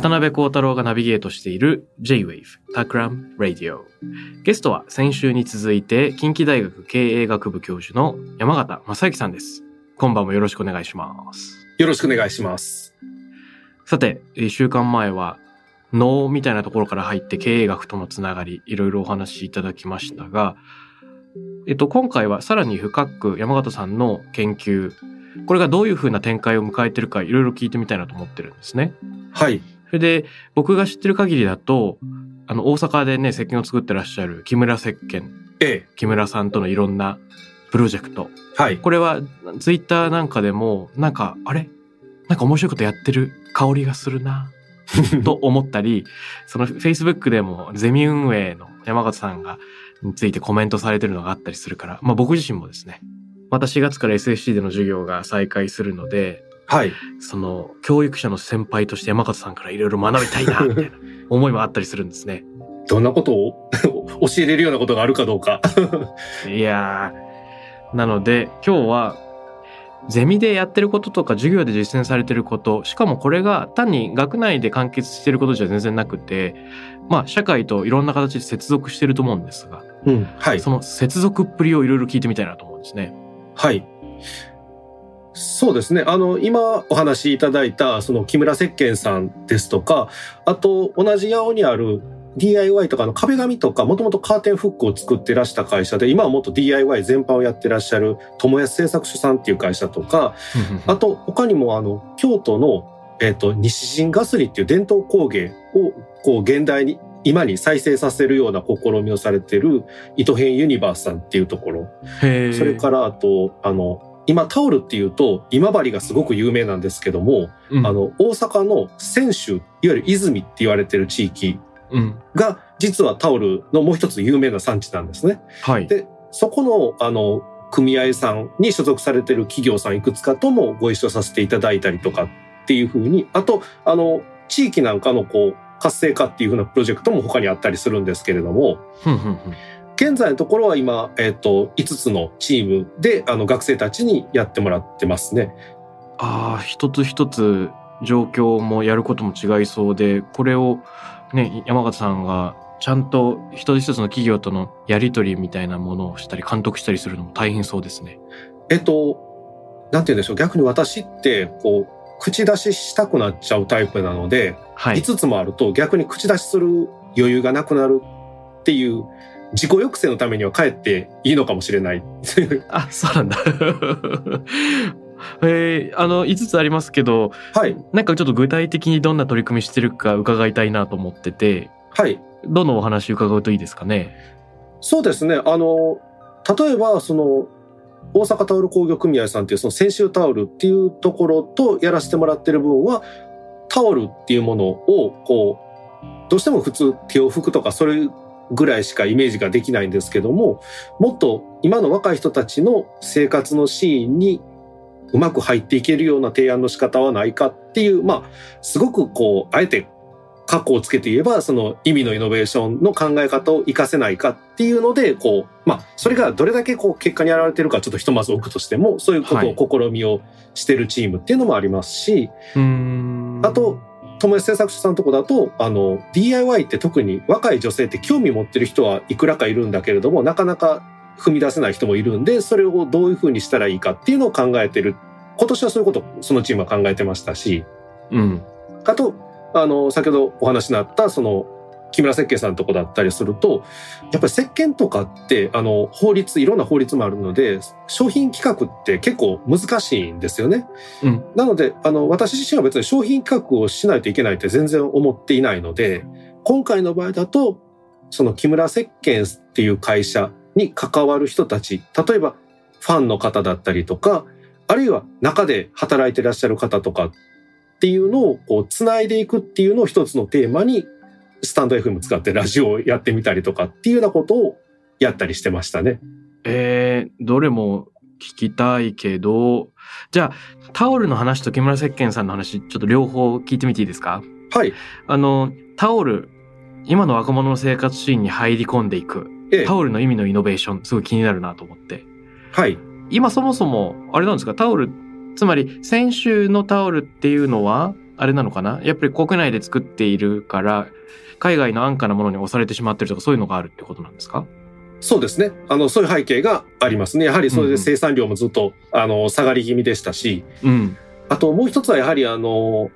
渡辺幸太郎がナビゲートしている J-Wave Takram Radio。ゲストは先週に続いて近畿大学経営学部教授の山形正幸さんです。今晩もよろしくお願いします。よろしくお願いします。さて、一週間前は脳みたいなところから入って経営学とのつながり、いろいろお話しいただきましたが、えっと、今回はさらに深く山形さんの研究、これがどういうふうな展開を迎えてるかいろいろ聞いてみたいなと思ってるんですね。はい。それで、僕が知ってる限りだと、あの、大阪でね、石鹸を作ってらっしゃる木村石鹸、ええ。木村さんとのいろんなプロジェクト。はい。これは、ツイッターなんかでも、なんか、あれ？なんか面白いことやってる香りがするな、と思ったり、その Facebook でもゼミ運営の山形さんが、についてコメントされてるのがあったりするから、まあ僕自身もですね、また4月から SSC での授業が再開するので、はい。その教育者の先輩として山形さんからいろいろ学びたいな、みたいな思いもあったりするんですね。どんなことを 教えれるようなことがあるかどうか。いやー、なので今日はゼミでやってることとか授業で実践されてること、しかもこれが単に学内で完結してることじゃ全然なくて、まあ社会といろんな形で接続してると思うんですが、うん。はい。その接続っぷりをいろいろ聞いてみたいなと思うんですね。はい。そうですね。あの、今お話しいただいた、その木村石鹸さんですとか、あと、同じ八尾にある DIY とかの壁紙とか、もともとカーテンフックを作ってらした会社で、今はもっと DIY 全般をやってらっしゃる友安製作所さんっていう会社とか、あと、他にも、あの、京都の、えっ、と、西陣ガスリっていう伝統工芸を、こう、現代に、今に再生させるような試みをされてる、糸編ユニバースさんっていうところ。それから、あと、あの、今タオルっていうと、今治がすごく有名なんですけども、うんあの、大阪の泉州、いわゆる泉って言われてる地域うん。が、実はタオルのもう一つ有名な産地なんですね。はい。で、そこの、あの、組合さんに所属されてる企業さんいくつかともご一緒させていただいたりとかっていうふうに、あと、あの、地域なんかのこう、活性化っていうふうなプロジェクトも他にあったりするんですけれども、現在のところは今、えっ、と、5つのチームで、あの、学生たちにやってもらってますね。ああ、一つ一つ状況もやることも違いそうで、これをね、山形さんがちゃんと一つ一つの企業とのやりとりみたいなものをしたり監督したりするのも大変そうですね。えっと、なんて言うんでしょう。逆に私って、こう、口出ししたくなっちゃうタイプなので、はい。5つもあると逆に口出しする余裕がなくなるっていう自己抑制のためにはかえっていいのかもしれない。あ、そうなんだ。えー、あの、5つありますけど、はい。なんかちょっと具体的にどんな取り組みしてるか伺いたいなと思ってて、はい。どのお話伺うといいですかね？そうですね。あの、例えば、その、大阪タオル工業組合さんっていうその先週タオルっていうところとやらせてもらってる分は、タオルっていうものを、こう、どうしても普通手を拭くとかそれぐらいしかイメージができないんですけども、もっと今の若い人たちの生活のシーンにうまく入っていけるような提案の仕方はないかっていう、まあ、すごくこう、あえて、過去をつけて言えば、その意味のイノベーションの考え方を活かせないかっていうので、こう、まあ、それがどれだけこう結果に現れてるかちょっとひとまず置くとしても、そういうことを試みをしてるチームっていうのもありますし、うーん。あと、友達製作所さんのとこだと、あの、DIY って特に若い女性って興味持ってる人はいくらかいるんだけれども、なかなか踏み出せない人もいるんで、それをどういうふうにしたらいいかっていうのを考えてる。今年はそういうことをそのチームは考えてましたし、うん。あと、あの、先ほどお話になった、その、木村設計さんのとこだったりすると、やっぱり石鹸とかって、あの、法律、いろんな法律もあるので、商品企画って結構難しいんですよね。うん。なので、あの、私自身は別に商品企画をしないといけないって全然思っていないので、今回の場合だと、その木村石鹸っていう会社に関わる人たち、例えばファンの方だったりとか、あるいは中で働いてらっしゃる方とかっていうのをこう繋いでいくっていうのを一つのテーマにスタンド FM 使ってラジオをやってみたりとかっていうようなことをやったりしてましたね。えー、どれも聞きたいけど、じゃあ、タオルの話と木村石鹸さんの話、ちょっと両方聞いてみていいですか？はい。あの、タオル、今の若者の生活シーンに入り込んでいく、ええ、タオルの意味のイノベーション、すごい気になるなと思って。はい。今そもそも、あれなんですか、タオル、つまり先週のタオルっていうのは、あれなのかな？やっぱり国内で作っているから、海外の安価なものに押されてしまってるとかそういうのがあるってことなんですか？そうですね。あの、そういう背景がありますね。やはりそれで生産量もずっと、うん、あの、下がり気味でしたし、うん。あともう一つはやはりあの、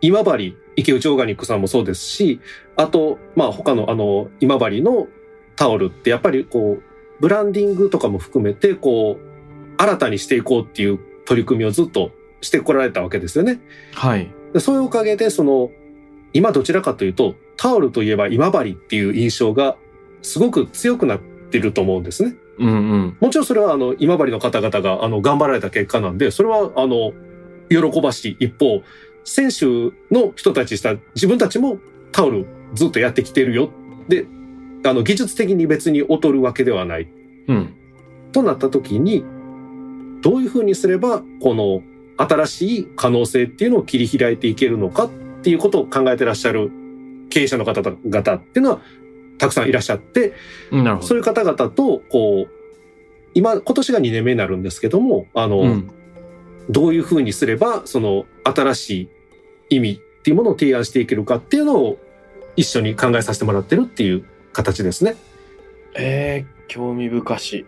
今治、池内オーガニックさんもそうですし、あと、まあ他のあの、今治のタオルってやっぱりこう、ブランディングとかも含めて、こう、新たにしていこうっていう取り組みをずっとしてこられたわけですよね。はい。そういうおかげで、その、今どちらかというと、タオルといえば今治っていう印象がすごく強くなってると思うんですね。うんうん、もちろんそれはあの今治の方々があの頑張られた結果なんで、それはあの喜ばしい一方、選手の人たちした自分たちもタオルずっとやってきてるよ。で、あの技術的に別に劣るわけではない。うん、となった時に、どういうふうにすればこの新しい可能性っていうのを切り開いていけるのかっていうことを考えてらっしゃる経営者の方々っていうのはたくさんいらっしゃって、そういう方々と、こう、今、今年が2年目になるんですけども、あの、うん、どういうふうにすれば、その新しい意味っていうものを提案していけるかっていうのを一緒に考えさせてもらってるっていう形ですね。えー、興味深し。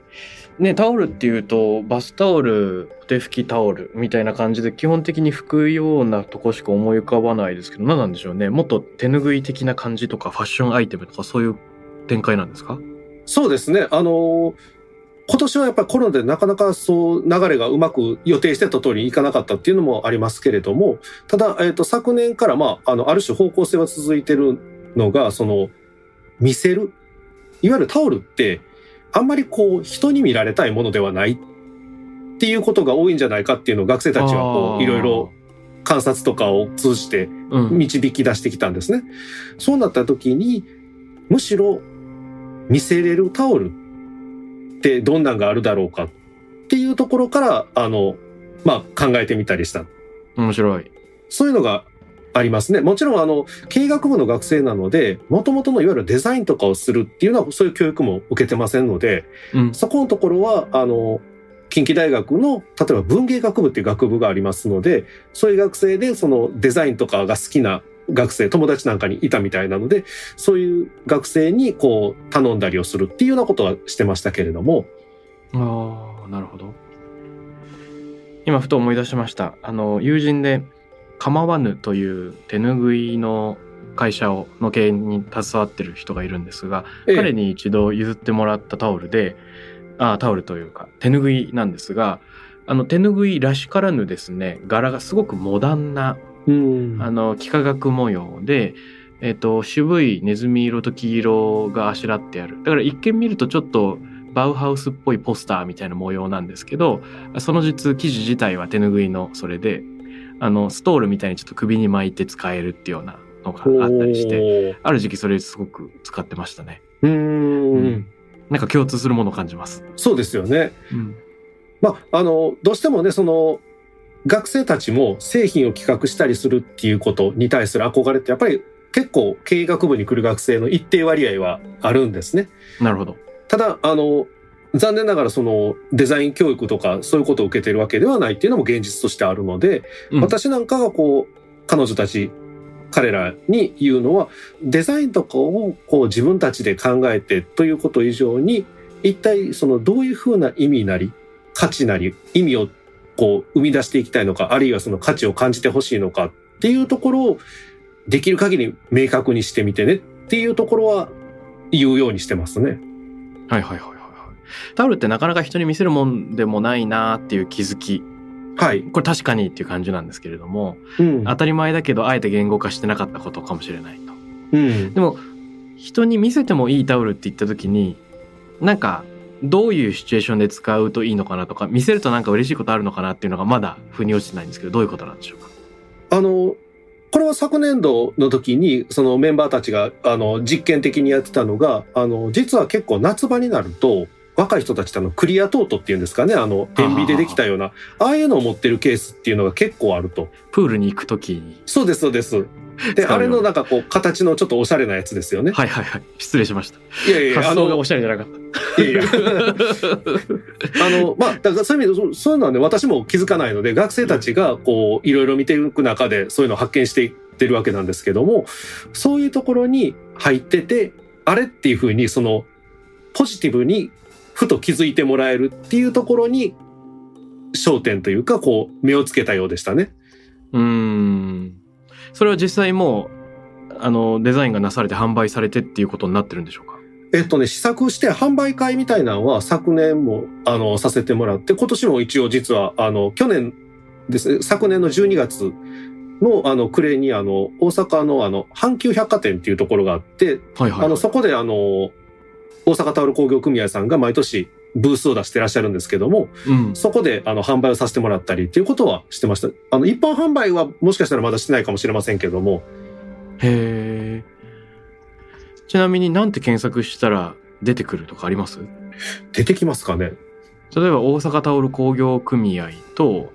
ね、タオルっていうと、バスタオル、手拭きタオルみたいな感じで、基本的に拭くようなとこしか思い浮かばないですけど、何なんでしょうね。もっと手拭い的な感じとか、ファッションアイテムとか、そういう展開なんですか？そうですね。あの今年はやっぱりコロナでなかなかそう流れがうまく予定してた通りにいかなかったっていうのもありますけれども、ただ、えっ、ー、と、昨年からまあ、あの、ある種方向性は続いてるのが、その、見せる？いわゆるタオルって、あんまりこう人に見られたいものではないっていうことが多いんじゃないかっていうのを学生たちはこういろいろ観察とかを通じて導き出してきたんですね。うん、そうなった時にむしろ見せれるタオルってどんなんがあるだろうかっていうところからあのまあ考えてみたりした。面白い。そういうのがありますね。もちろん、あの、経営学部の学生なので、もともとのいわゆるデザインとかをするっていうのは、そういう教育も受けてませんので、うん、そこのところは、あの、近畿大学の、例えば文芸学部っていう学部がありますので、そういう学生で、そのデザインとかが好きな学生、友達なんかにいたみたいなので、そういう学生にこう頼んだりをするっていうようなことはしてましたけれども。ああ、なるほど。今ふと思い出しました。あの、友人で構わぬという手拭いの会社をの経営に携わってる人がいるんですが、ええ、彼に一度譲ってもらったタオルであタオルというか手拭いなんですがあの手拭いらしからぬですね柄がすごくモダンな、うん、あの幾何学模様で、えーと、渋いネズミ色と黄色があしらってある。だから一見見るとちょっとバウハウスっぽいポスターみたいな模様なんですけどその実生地自体は手拭いのそれであの、ストールみたいにちょっと首に巻いて使えるっていうようなのがあったりして、ある時期それすごく使ってましたね。うん,、なんか共通するものを感じます。そうですよね。うん、まあ、あの、どうしてもね、その、学生たちも製品を企画したりするっていうことに対する憧れってやっぱり結構経営学部に来る学生の一定割合はあるんですね。なるほど。ただ、あの、残念ながらそのデザイン教育とかそういうことを受けてるわけではないっていうのも現実としてあるので、うん、私なんかがこう、彼女たち、彼らに言うのは、デザインとかをこう自分たちで考えてということ以上に、一体そのどういうふうな意味なり、価値なり、意味をこう生み出していきたいのか、あるいはその価値を感じてほしいのかっていうところをできる限り明確にしてみてねっっていうところは言うようにしてますね。はいはいはい。タオルってなかなか人に見せるもんでもないなっていう気づき。はい。これ確かにっていう感じなんですけれども、うん。当たり前だけどあえて言語化してなかったことかもしれないと。うん。でも、人に見せてもいいタオルって言った時に、なんか、どういうシチュエーションで使うといいのかなとか、見せるとなんか嬉しいことあるのかなっていうのがまだ腑に落ちてないんですけど、どういうことなんでしょうか？あの、これは昨年度の時に、そのメンバーたちが、あの、実験的にやってたのが、あの、実は結構夏場になると、若い人たちってあの、クリアトートっていうんですかね、あの、天秤でできたような、ああいうのを持ってるケースっていうのが結構あると。プールに行く時に。そうです、そうです。で、あれのなんかこう、形のちょっとおしゃれなやつですよね。はいはいはい。失礼しました。いやいや、あの発想がお、しゃれじゃなかった。いやいや。あの、まあ、だからそういう意味で、そそういうのはね、私も気づかないので、学生たちが、こう、いろいろ見ていく中で、そういうのを発見していってるわけなんですけども、そういうところに入ってて、あれっていうふうに、その、ポジティブに、ふと気づいてもらえるっていうところに、焦点というか、こう、目をつけたようでしたね。うーん。それは実際もう、あの、デザインがなされて販売されてっていうことになってるんでしょうか？えっとね、試作して販売会みたいなのは昨年も、あの、させてもらって、今年も一応実は、あの、去年ですね、昨年の12月の、あの、暮れに、あの、大阪の、あの、阪急百貨店っていうところがあって、はいはい、はい。あの、そこで、あの、大阪タオル工業組合さんが毎年ブースを出してらっしゃるんですけども、うん。そこで、あの、販売をさせてもらったりっていうことはしてました。あの、一般販売はもしかしたらまだしてないかもしれませんけども、へえ。ちなみになんて検索したら出てくるとかあります？出てきますかね例えば大阪タオル工業組合と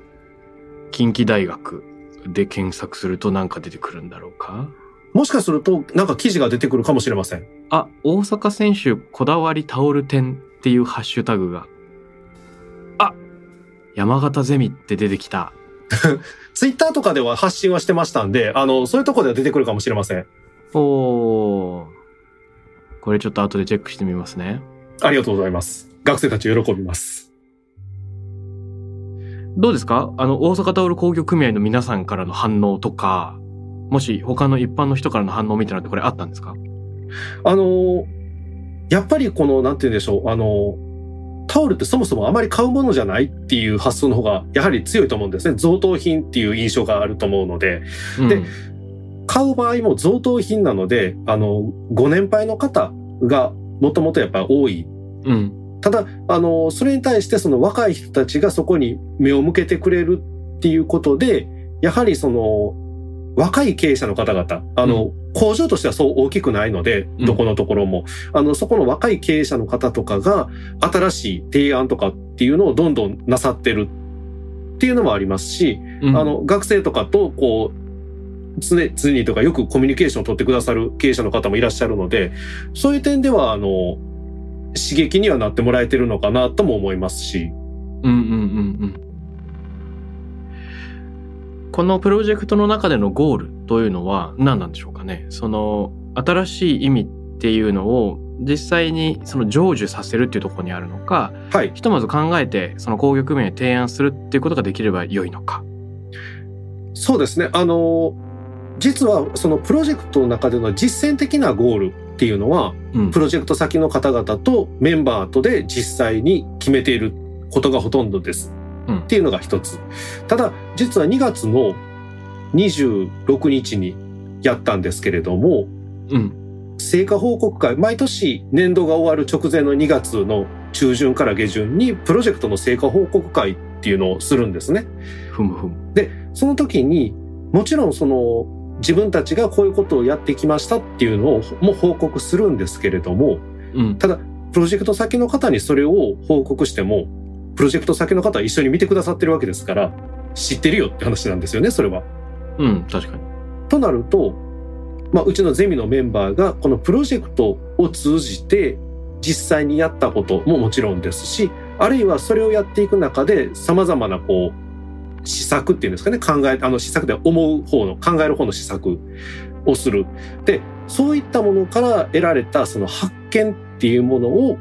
近畿大学で検索するとなんか出てくるんだろうか？もしかすると、なんか記事が出てくるかもしれません。あ、大阪選手こだわりタオル店っていうハッシュタグが。あ山形ゼミって出てきた。ツイッターとかでは発信はしてましたんで、あの、そういうところでは出てくるかもしれません。おー。これちょっと後でチェックしてみますね。ありがとうございます。学生たち喜びます。どうですか？あの、大阪タオル工業組合の皆さんからの反応とか、もし他の一般の人からの反応みたいなのってこれあったんですか？あの、やっぱりこの、なんて言うんでしょう、あの、タオルってそもそもあまり買うものじゃないっていう発想の方がやはり強いと思うんですね。贈答品っていう印象があると思うので、でうん。買う場合も贈答品なので、あの、ご年配の方がもともとやっぱり多い。うん。ただ、あの、それに対してその若い人たちがそこに目を向けてくれるっていうことで、やはりその、若い経営者の方々、あの、工場としてはそう大きくないので、うん。どこのところも、あの、そこの若い経営者の方とかが、新しい提案とかっていうのをどんどんなさってるっていうのもありますし、うん。あの、学生とかと、こう、常、常にとかよくコミュニケーションを取ってくださる経営者の方もいらっしゃるので、そういう点では、あの、刺激にはなってもらえてるのかなとも思いますし、うんうんうんうん。このプロジェクトの中でのゴールというのは何なんでしょうかねその新しい意味っていうのを実際にその成就させるっていうところにあるのか、はい。ひとまず考えてその工業組合に提案するっていうことができれば良いのか。そうですね。あの、実はそのプロジェクトの中での実践的なゴールっていうのは、うんプロジェクト先の方々とメンバーとで実際に決めていることがほとんどです。うんっていうのが一つ。ただ、実は2月の26日にやったんですけれども、うん。成果報告会、毎年年度が終わる直前の2月の中旬から下旬にプロジェクトの成果報告会っていうのをするんですね。ふむふむ。で、その時に、もちろんその自分たちがこういうことをやってきましたっていうのをも報告するんですけれども、うん。ただ、プロジェクト先の方にそれを報告しても、プロジェクト先の方は一緒に見てくださってるわけですから、知ってるよって話なんですよね、それは。うん。確かに。となると、まあ、うちのゼミのメンバーがこのプロジェクトを通じて実際にやったことももちろんですし、あるいはそれをやっていく中で様々なこう、施策っていうんですかね、考え、あの施策で思う方の、考える方の施策をする。で、そういったものから得られたその発見っていうものを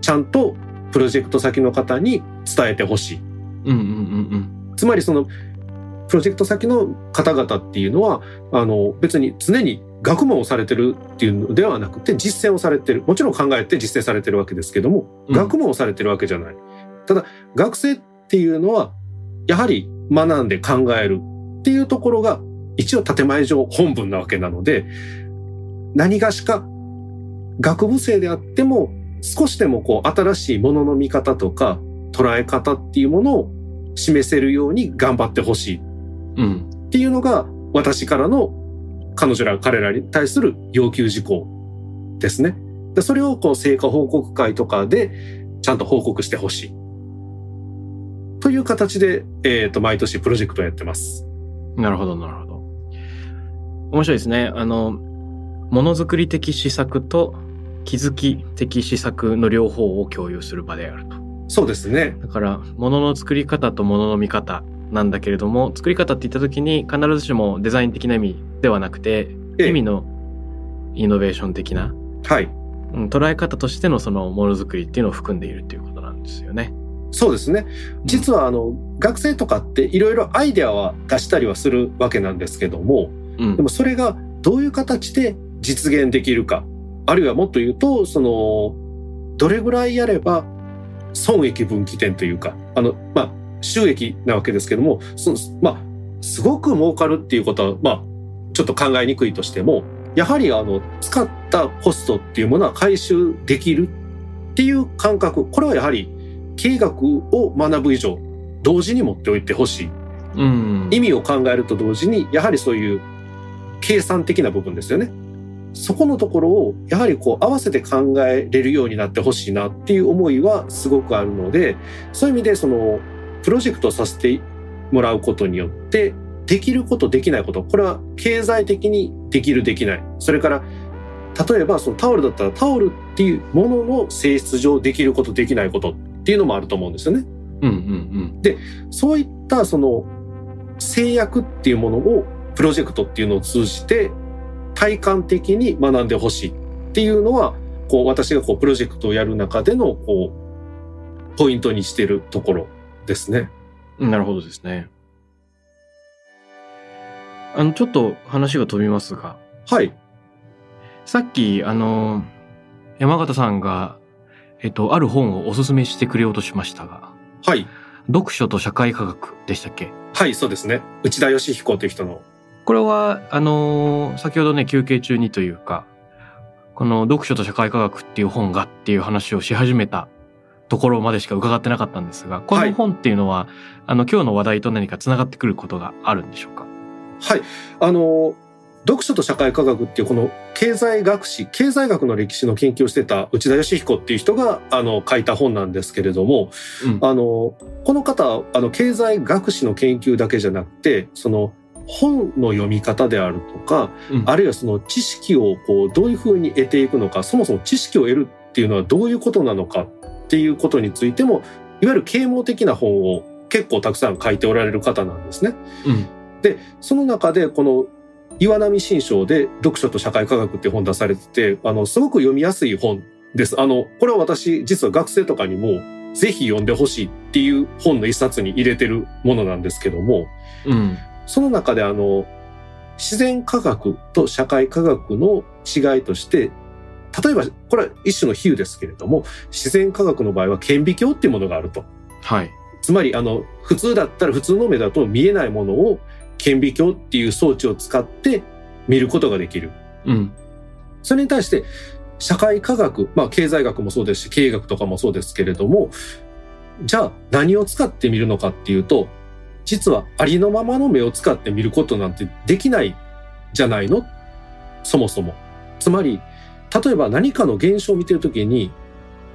ちゃんとプロジェクト先の方に伝えてほしい。うんうんうんつまりその、プロジェクト先の方々っていうのは、あの、別に常に学問をされてるっていうのではなくて実践をされてる。もちろん考えて実践されてるわけですけども、うん。学問をされてるわけじゃない。ただ学生っていうのはやはり学んで考えるっていうところが一応建前上本文なわけなので何がしか学部生であっても少しでもこう新しいものの見方とか捉え方っていうものを示せるように頑張ってほしいうん。っていうのが私からの彼女ら彼らに対する要求事項ですね。でそれをこう成果報告会とかでちゃんと報告してほしい。という形で、えっ、と、毎年プロジェクトをやってます。なるほど、なるほど。面白いですね。あの、ものづくり的施策と気づき的施策の両方を共有する場であると。そうですね。だから、ものの作り方とものの見方なんだけれども、作り方って言った時に必ずしもデザイン的な意味ではなくて、ええ意味のイノベーション的な、はい。うん捉え方としてのそのものづくりっていうのを含んでいるっていうことなんですよね。そうですね。実はあの、学生とかっていろいろアイデアは出したりはするわけなんですけども、うんでもそれがどういう形で実現できるか、あるいはもっと言うと、その、どれぐらいやれば損益分岐点というか、あの、まあ、収益なわけですけども、そのまあ、すごく儲かるっていうことは、まあ、ちょっと考えにくいとしても、やはりあの、使ったコストっていうものは回収できるっていう感覚、これはやはり経営学を学ぶ以上、同時に持っておいてほしい。うん。意味を考えると同時に、やはりそういう計算的な部分ですよね。そこのところを、やはりこう合わせて考えれるようになってほしいなっていう思いはすごくあるので、そういう意味でその、プロジェクトをさせてもらうことによって、できることできないこと、これは経済的にできるできない。それから、例えばそのタオルだったらタオルっていうものの性質上できることできないことっていうのもあると思うんですよね。うんうんそういったその制約っていうものをプロジェクトっていうのを通じて体感的に学んでほしいっていうのは、こう私がこうプロジェクトをやる中でのこうポイントにしてるところですね。うん。なるほどですね。あの、ちょっと話が飛びますが、はい。さっき、あの、山形さんが、えっと、ある本をおすすめしてくれようとしましたが、はい。読書と社会科学でしたっけ？はい、そうですね。内田義彦という人の。これは、あの、先ほどね、休憩中にというか、この読書と社会科学っていう本がっていう話をし始めたところまでしか伺ってなかったんですが、この本っていうのは、あの、今日の話題と何か繋がってくることがあるんでしょうか？はい。あの、読書と社会科学っていうこの経済学史、経済学の歴史の研究をしてた内田義彦っていう人があの書いた本なんですけれども、うん。あの、この方、あの、経済学史の研究だけじゃなくて、その、本の読み方であるとか、うんあるいはその知識をこう、どういうふうに得ていくのか、そもそも知識を得るっていうのはどういうことなのかっていうことについても、いわゆる啓蒙的な本を結構たくさん書いておられる方なんですね。うん。で、その中でこの岩波新書で読書と社会科学っていう本出されてて、あの、すごく読みやすい本です。あの、これは私、実は学生とかにも、ぜひ読んでほしいっていう本の一冊に入れてるものなんですけども、うん。その中であの、自然科学と社会科学の違いとして、例えば、これは一種の比喩ですけれども、自然科学の場合は顕微鏡っていうものがあると。はい。つまり、あの、普通だったら普通の目だと見えないものを顕微鏡っていう装置を使って見ることができる。うん。それに対して、社会科学、まあ経済学もそうですし、経営学とかもそうですけれども、じゃあ何を使って見るのかっていうと、実はありのままの目を使って見ることなんてできないじゃないの？そもそも。つまり、例えば何かの現象を見てるときに、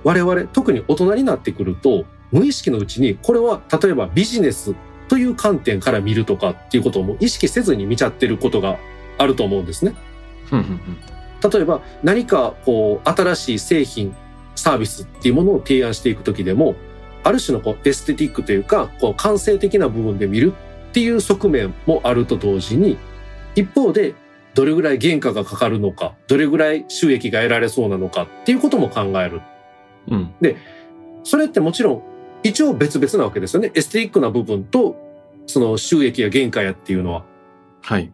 我々、特に大人になってくると、無意識のうちに、これは例えばビジネスという観点から見るとかっていうことをもう意識せずに見ちゃってることがあると思うんですね。うん。うん。例えば何かこう新しい製品、サービスっていうものを提案していくときでも、ある種のこうエステティックというか、こう感性的な部分で見るっていう側面もあると同時に、一方でどれぐらい原価がかかるのか、どれぐらい収益が得られそうなのかっていうことも考える。うん。それってもちろん一応別々なわけですよね。エステティックな部分と、その収益や原価やっていうのは。はい。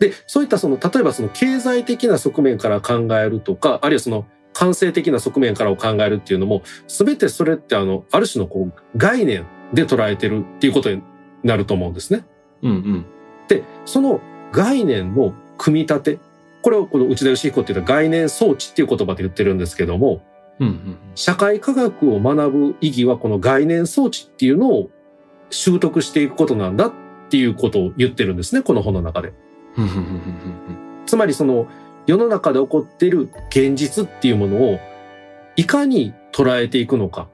で、そういったその、例えばその経済的な側面から考えるとか、あるいはその感性的な側面からを考えるっていうのも、すべてそれってあの、ある種のこう、概念で捉えてるっていうことになると思うんですね。うんうん。で、その概念の組み立て、これをこの内田義彦って言った概念装置っていう言葉で言ってるんですけども、うんうん。社会科学を学ぶ意義はこの概念装置っていうのを習得していくことなんだっていうことを言ってるんですね、この本の中で。つまりその世の中で起こっている現実っていうものをいかに捉えていくのか。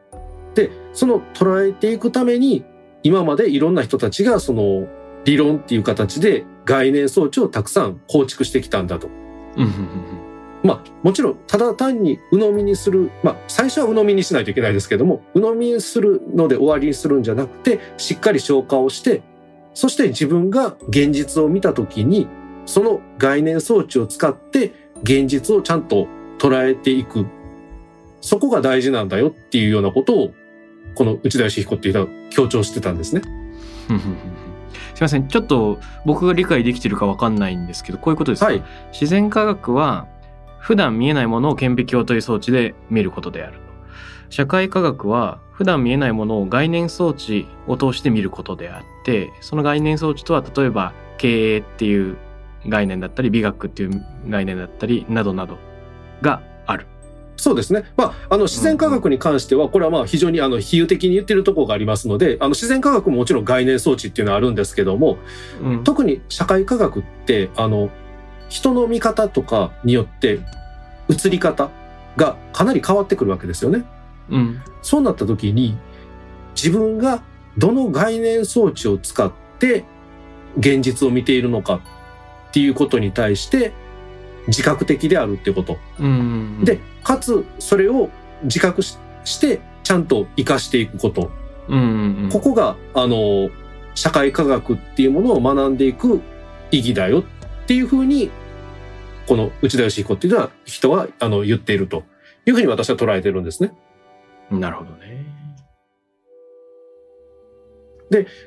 で、その捉えていくために今までいろんな人たちがその理論っていう形で概念装置をたくさん構築してきたんだと。まあもちろんただ単に鵜呑みにする、まあ最初は鵜呑みにしないといけないですけども、鵜呑みにするので終わりにするんじゃなくて、しっかり消化をして、そして自分が現実を見たときに、その概念装置を使って現実をちゃんと捉えていく。そこが大事なんだよっていうようなことを、この内田義彦っていうのは強調してたんですね。すいません。ちょっと僕が理解できてるかわかんないんですけど、こういうことですか、はい。自然科学は普段見えないものを顕微鏡という装置で見ることであると。社会科学は普段見えないものを概念装置を通して見ることであって、その概念装置とは例えば経営っていう概念だったり、美学っていう概念だったり、などなどがある。そうですね。まあ、あの、自然科学に関しては、これはまあ、非常にあの、比喩的に言ってるところがありますので、あの、自然科学ももちろん概念装置っていうのはあるんですけども、うん。特に社会科学って、あの、人の見方とかによって、映り方がかなり変わってくるわけですよね。うん。そうなった時に、自分がどの概念装置を使って現実を見ているのかっていうことに対して、自覚的であるっていうこと。うん。で、かつ、それを自覚しして、ちゃんと活かしていくこと。ここが、あの、社会科学っていうものを学んでいく意義だよっていうふうに、この内田義彦っていうのは人は、あの、言っているというふうに私は捉えてるんですね。なるほどね。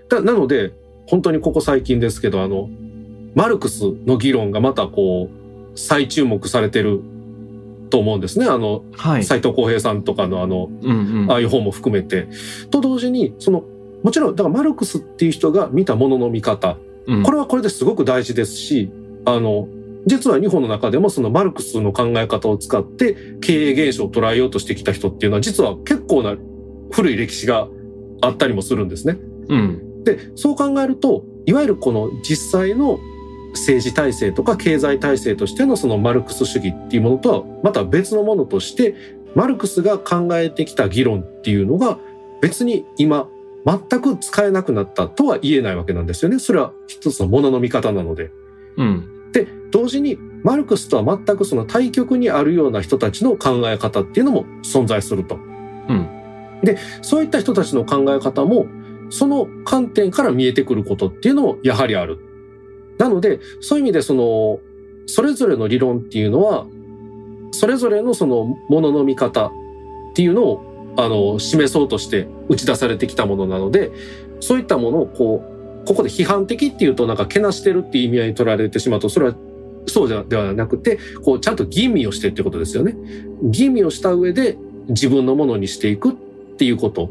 だなので、本当にここ最近ですけど、あの、マルクスの議論がまたこう、再注目されてると思うんですね。あの、はい。斉藤浩平さんとかのあの、うんうん。ああいう本も含めて。と同時に、その、もちろん、だからマルクスっていう人が見たものの見方、うんこれはこれですごく大事ですし、あの、実は日本の中でもそのマルクスの考え方を使って経営現象を捉えようとしてきた人っていうのは実は結構な古い歴史があったりもするんですね。うん。で、そう考えると、いわゆるこの実際の政治体制とか経済体制としてのそのマルクス主義っていうものとはまた別のものとして、マルクスが考えてきた議論っていうのが別に今全く使えなくなったとは言えないわけなんですよね。それは一つのものの見方なので。うん。で、同時にマルクスとは全くその対極にあるような人たちの考え方っていうのも存在すると。うん。で、そういった人たちの考え方も、その観点から見えてくることっていうのもやはりある。なので、そういう意味でその、それぞれの理論っていうのは、それぞれのそのものの見方っていうのを、あの、示そうとして打ち出されてきたものなので、そういったものをこう、ここで批判的っていうとなんかけなしてるっていう意味合いに取られてしまうと、それはそうじゃではなくて、こう、ちゃんと吟味をしてってことですよね。吟味をした上で自分のものにしていくっていうこと。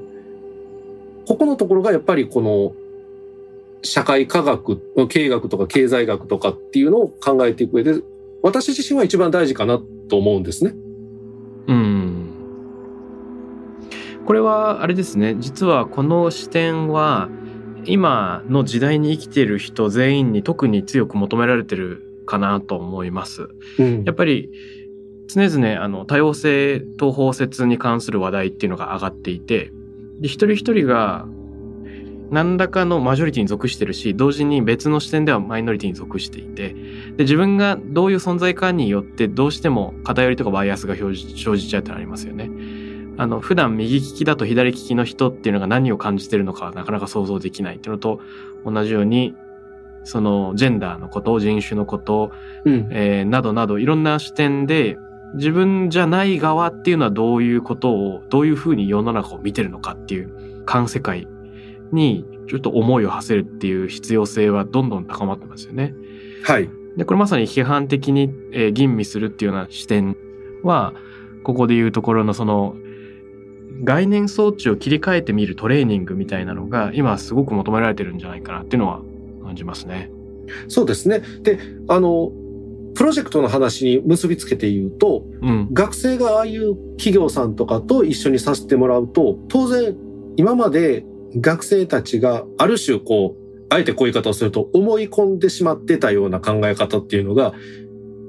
ここのところがやっぱりこの社会科学、経営学とか経済学とかっていうのを考えていく上で、私自身は一番大事かなと思うんですね。うん。これはあれですね実はこの視点は今の時代に生きている人全員に特に強く求められてるかなと思います。うんやっぱり常々あの多様性と包摂に関する話題っていうのが上がっていてで一人一人が何らかのマジョリティに属してるし同時に別の視点ではマイノリティに属していてで自分がどういう存在かによってどうしても偏りとかバイアスが生じちゃうってのありますよね。あの普段右利きだと左利きの人っていうのが何を感じてるのかはなかなか想像できないっていうのと同じようにそのジェンダーのこと人種のことうん。えーなどなどいろんな視点で自分じゃない側っていうのはどういうことをどういうふうに世の中を見てるのかっていう観世界にちょっと思いを馳せるっていう必要性はどんどん高まってますよね。はい。で、これまさに批判的に、えー吟味するっていうような視点は、ここでいうところのその、概念装置を切り替えてみるトレーニングみたいなのが、今すごく求められてるんじゃないかなっていうのは感じますね。そうですね。で、あの、プロジェクトの話に結びつけて言うと、うん。学生がああいう企業さんとかと一緒にさせてもらうと、当然今まで学生たちがある種こう、あえてこういう言い方をすると思い込んでしまってたような考え方っていうのが、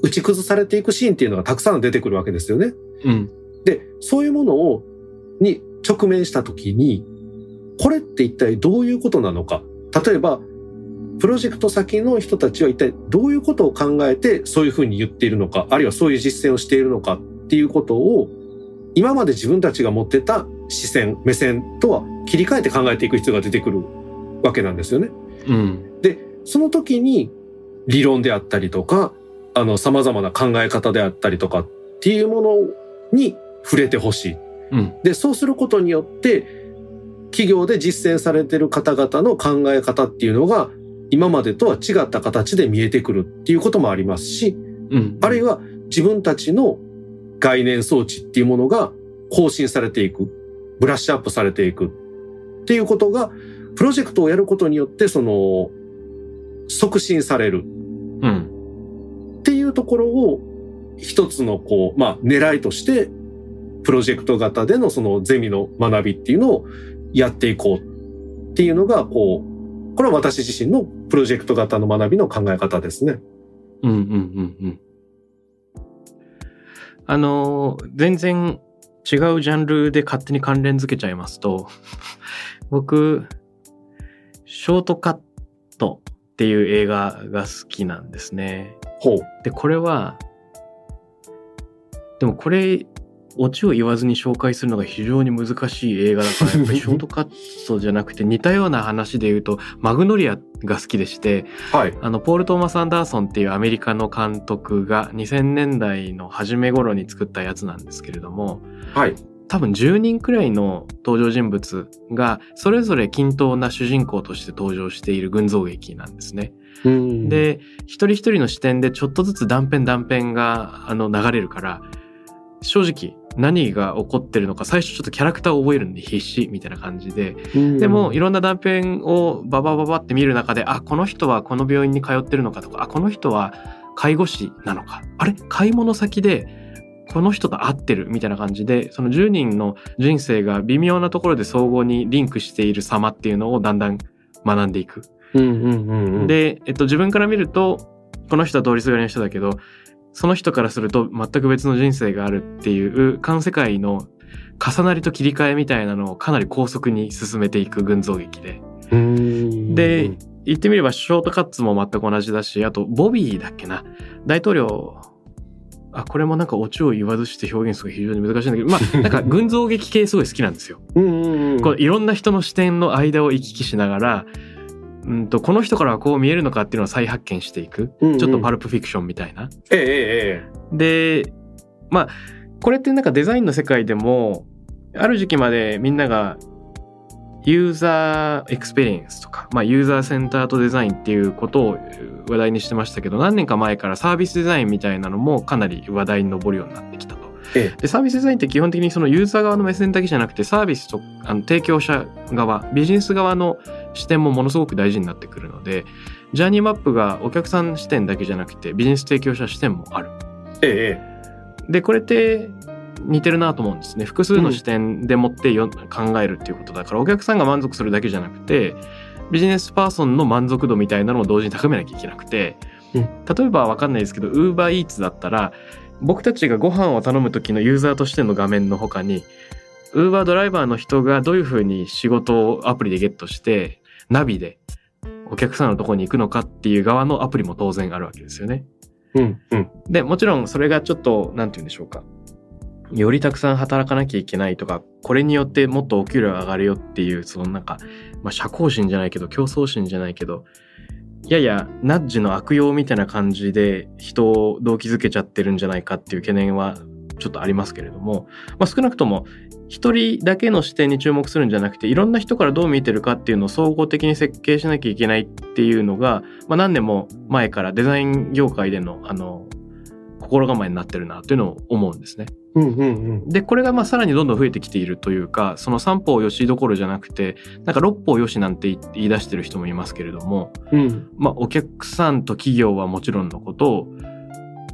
打ち崩されていくシーンっていうのがたくさん出てくるわけですよね。うん。で、そういうものを、に直面したときに、これって一体どういうことなのか。例えば、プロジェクト先の人たちは一体どういうことを考えてそういうふうに言っているのか、あるいはそういう実践をしているのかっていうことを、今まで自分たちが持ってた視線、目線とは切り替えて考えていく必要が出てくるわけなんですよね。うん。で、その時に理論であったりとか、あの、様々な考え方であったりとかっていうものに触れてほしい。うん。で、そうすることによって、企業で実践されている方々の考え方っていうのが、今までとは違った形で見えてくるっていうこともありますし、うん。あるいは自分たちの概念装置っていうものが更新されていく、ブラッシュアップされていくっていうことが、プロジェクトをやることによって、その、促進されるうん。っていうところを一つのこう、まあ狙いとして、プロジェクト型でのそのゼミの学びっていうのをやっていこうっていうのが、こう、これは私自身のプロジェクト型の学びの考え方ですね。うんうんうんうん。あのー全然違うジャンルで勝手に関連づけちゃいますと、僕、ショートカットっていう映画が好きなんですね。ほう。で、これは、でもこれ、オチを言わずに紹介するのが非常に難しい映画だから、やっぱり ショートカットじゃなくて似たような話で言うと、マグノリアが好きでして、はい。あの、ポール・トーマス・アンダーソンっていうアメリカの監督が2000年代の初め頃に作ったやつなんですけれども、はい。多分10人くらいの登場人物がそれぞれ均等な主人公として登場している群像劇なんですね。うん、で、一人一人の視点でちょっとずつ断片断片があの流れるから、正直何が起こってるのか最初ちょっとキャラクターを覚えるんで必死みたいな感じで、うんでも、いろんな断片をババババって見る中で、あ、この人はこの病院に通ってるのかとか、あ、この人は介護士なのか。あれ？買い物先で、この人と会ってるみたいな感じで、その10人の人生が微妙なところで相互にリンクしている様っていうのをだんだん学んでいく。うんうんうんうん、で、えっと、自分から見ると、この人は通りすがりの人だけど、その人からすると全く別の人生があるっていう、環世界の重なりと切り替えみたいなのをかなり高速に進めていく群像劇で。うんで、言ってみればショートカッツも全く同じだし、あとボビーだっけな。大統領、あ、これもなんかオチを言わずして表現するのが非常に難しいんだけど、まあ、なんか群像劇系すごい好きなんですよ。いろんな人の視点の間を行き来しながら、うんと、この人からはこう見えるのかっていうのを再発見していく。うんうんちょっとパルプフィクションみたいな。ええええで、まあ、これってなんかデザインの世界でも、ある時期までみんながユーザーエクスペリエンスとか、まあ、 User Centered Design っていうことを話題にしてましたけど、何年か前からサービスデザインみたいなのもかなり話題に上るようになってきたと。ええで、サービスデザインって基本的にそのユーザー側の目線だけじゃなくて、サービスとあの提供者側、ビジネス側の視点もものすごく大事になってくるので、ジャーニーマップがお客さん視点だけじゃなくて、ビジネス提供者視点もある。ええで、これって似てるなと思うんですね。複数の視点でもってよ、考えるっていうことだから、お客さんが満足するだけじゃなくて、ビジネスパーソンの満足度みたいなのも同時に高めなきゃいけなくて、うん例えばわかんないですけど、Uber Eats だったら、僕たちがご飯を頼む時のユーザーとしての画面の他に、Uber ドライバーの人がどういうふうに仕事をアプリでゲットして、ナビでお客さんのところに行くのかっていう側のアプリも当然あるわけですよね。うんうんで、もちろんそれがちょっと、なんて言うんでしょうか。よりたくさん働かなきゃいけないとか、これによってもっとお給料上がるよっていう、そのなんか、まあ社交心じゃないけど、競争心じゃないけど、ややナッジの悪用みたいな感じで人を動機づけちゃってるんじゃないかっていう懸念はちょっとありますけれども、まあ、少なくとも一人だけの視点に注目するんじゃなくていろんな人からどう見てるかっていうのを総合的に設計しなきゃいけないっていうのが、まあ、何年も前からデザイン業界でのあの心構えになってるなというのを思うんですね。うんうんうん。でこれがまあさらにどんどん増えてきているというかその三方よしどころじゃなくてなんか六方よしなんて言い出してる人もいますけれども、うん。まあ、お客さんと企業はもちろんのこと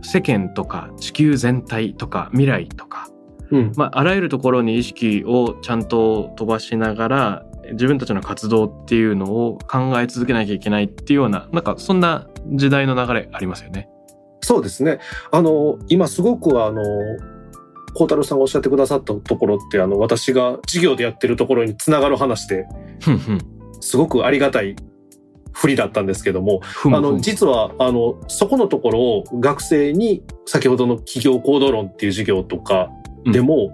世間とか地球全体とか未来とか、うん。まあ、あらゆるところに意識をちゃんと飛ばしながら自分たちの活動っていうのを考え続けなきゃいけないっていうようななんかそんな時代の流れありますよね。そうですね。あの、今すごくあの、孝太郎さんがおっしゃってくださったところって、あの、私が授業でやってるところにつながる話で、すごくありがたい振りだったんですけども、あの、実は、あの、そこのところを学生に先ほどの企業行動論っていう授業とかでも